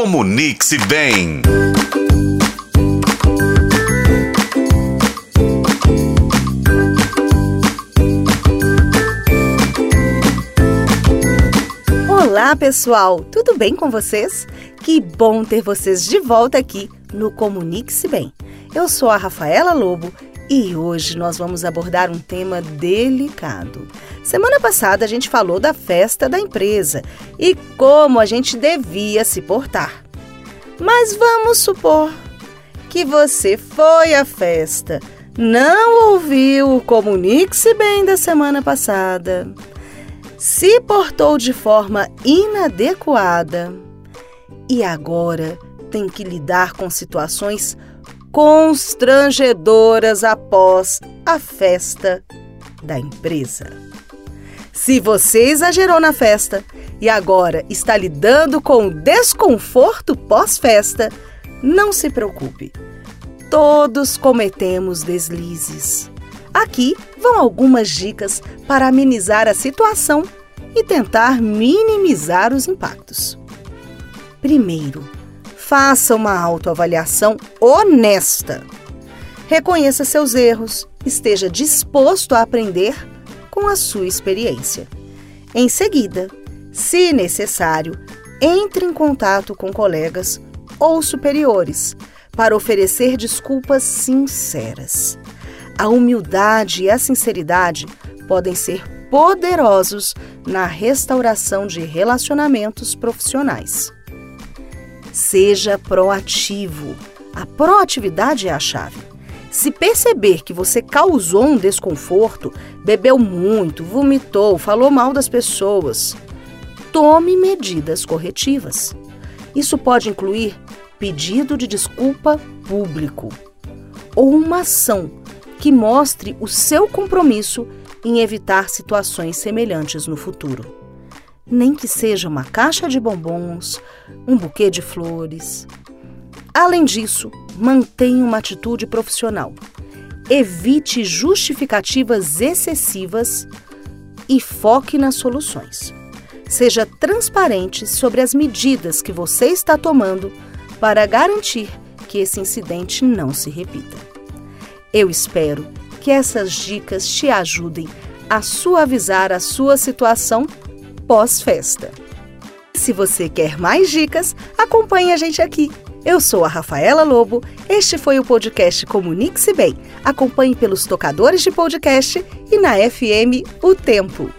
Comunique-se bem. Olá, pessoal! Tudo bem com vocês? Que bom ter vocês de volta aqui no Comunique-se Bem. Eu sou a Rafaela Lobo e hoje nós vamos abordar um tema delicado. Semana passada a gente falou da festa da empresa e como a gente devia se portar. Mas vamos supor que você foi à festa, não ouviu o Comunique-se Bem da semana passada se portou de forma inadequada e agora tem que lidar com situações constrangedoras após a festa da empresa. Se você exagerou na festa e agora está lidando com o desconforto pós-festa, não se preocupe. Todos cometemos deslizes. Aqui vão algumas dicas para amenizar a situação e tentar minimizar os impactos. Primeiro, faça uma autoavaliação honesta. Reconheça seus erros, esteja disposto a aprender com a sua experiência. Em seguida, se necessário, entre em contato com colegas ou superiores para oferecer desculpas sinceras. A humildade e a sinceridade podem ser poderosos na restauração de relacionamentos profissionais. Seja proativo. A proatividade é a chave. Se perceber que você causou um desconforto, bebeu muito, vomitou, falou mal das pessoas, tome medidas corretivas. Isso pode incluir pedido de desculpa público ou uma ação que mostre o seu compromisso em evitar situações semelhantes no futuro. Nem que seja uma caixa de bombons, um buquê de flores. Além disso, mantenha uma atitude profissional. Evite justificativas excessivas e foque nas soluções. Seja transparente sobre as medidas que você está tomando para garantir que esse incidente não se repita. Eu espero que essas dicas te ajudem a suavizar a sua situação pós-festa. Se você quer mais dicas, acompanhe a gente aqui. Eu sou a Rafaela Lobo. Este foi o podcast Comunique-se Bem. Acompanhe pelos tocadores de podcast e na FM O Tempo.